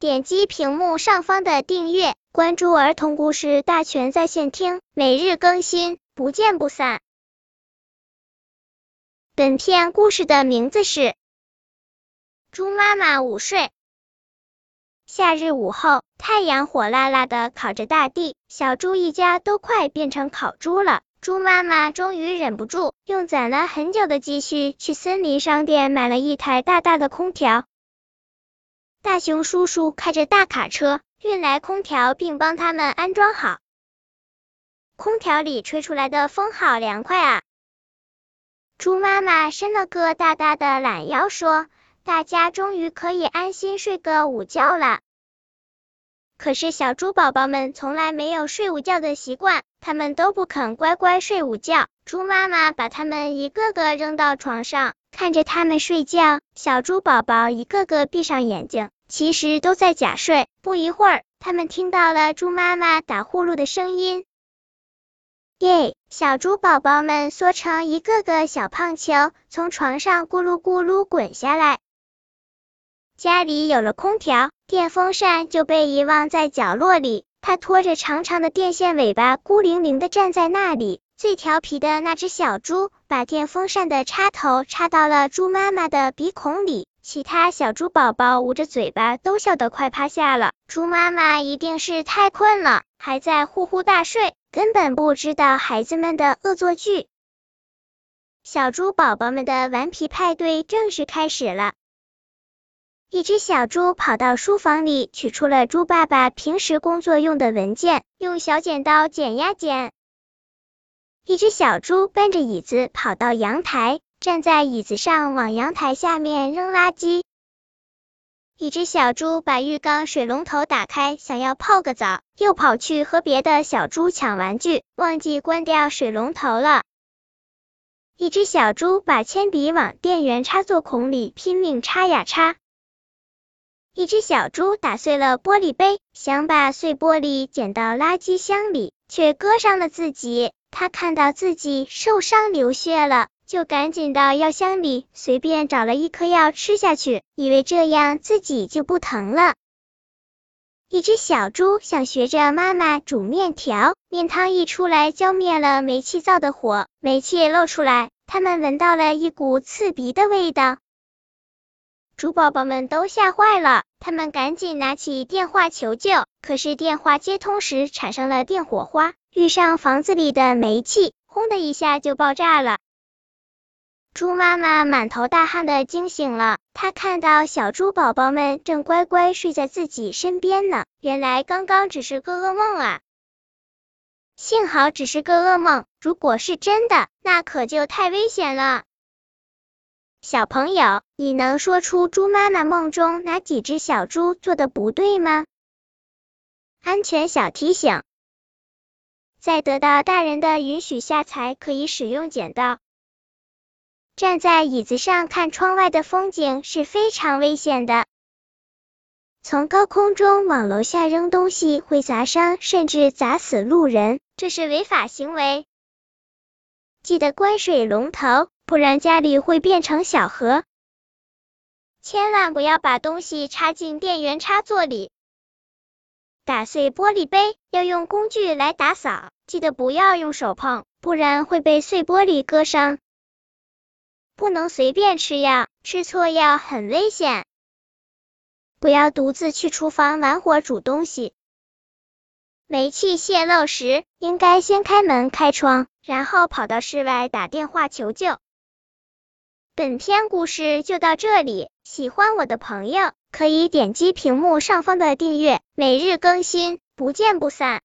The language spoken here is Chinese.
点击屏幕上方的订阅，关注儿童故事大全在线听，每日更新，不见不散。本片故事的名字是《猪妈妈午睡》。夏日午后，太阳火辣辣的烤着大地，小猪一家都快变成烤猪了。猪妈妈终于忍不住，用攒了很久的积蓄去森林商店买了一台大大的空调。大熊叔叔开着大卡车运来空调，并帮他们安装好。空调里吹出来的风好凉快啊！猪妈妈伸了个大大的懒腰，说：“大家终于可以安心睡个午觉了。”可是小猪宝宝们从来没有睡午觉的习惯，他们都不肯乖乖睡午觉。猪妈妈把他们一个个扔到床上，看着他们睡觉。小猪宝宝一个个闭上眼睛，其实都在假睡。不一会儿，他们听到了猪妈妈打呼噜的声音。耶！小猪宝宝们缩成一个个小胖球，从床上咕噜咕噜滚下来。家里有了空调，电风扇就被遗忘在角落里。它拖着长长的电线尾巴，孤零零的站在那里。最调皮的那只小猪，把电风扇的插头插到了猪妈妈的鼻孔里。其他小猪宝宝捂着嘴巴，都笑得快趴下了。猪妈妈一定是太困了，还在呼呼大睡，根本不知道孩子们的恶作剧。小猪宝宝们的顽皮派对正式开始了。一只小猪跑到书房里，取出了猪爸爸平时工作用的文件，用小剪刀剪呀剪。一只小猪搬着椅子跑到阳台，站在椅子上往阳台下面扔垃圾。一只小猪把浴缸水龙头打开，想要泡个澡，又跑去和别的小猪抢玩具，忘记关掉水龙头了。一只小猪把铅笔往电源插座孔里拼命插呀插。一只小猪打碎了玻璃杯，想把碎玻璃捡到垃圾箱里，却割伤了自己。他看到自己受伤流血了，就赶紧到药箱里随便找了一颗药吃下去，以为这样自己就不疼了。一只小猪想学着妈妈煮面条，面汤一出来浇灭了煤气灶的火，煤气漏出来，他们闻到了一股刺鼻的味道。猪宝宝们都吓坏了，他们赶紧拿起电话求救。可是电话接通时产生了电火花，遇上房子里的煤气，轰的一下就爆炸了。猪妈妈满头大汗的惊醒了，她看到小猪宝宝们正乖乖睡在自己身边呢。原来刚刚只是个噩梦啊！幸好只是个噩梦，如果是真的，那可就太危险了。小朋友，你能说出猪妈妈梦中哪几只小猪做的不对吗？安全小提醒：在得到大人的允许下才可以使用剪刀。站在椅子上看窗外的风景是非常危险的。从高空中往楼下扔东西会砸伤甚至砸死路人，这是违法行为。记得关水龙头。不然家里会变成小河。千万不要把东西插进电源插座里。打碎玻璃杯要用工具来打扫，记得不要用手碰，不然会被碎玻璃割伤。不能随便吃药，吃错药很危险。不要独自去厨房玩火煮东西。煤气泄漏时，应该先开门开窗，然后跑到室外打电话求救。本篇故事就到这里，喜欢我的朋友可以点击屏幕上方的订阅，每日更新，不见不散。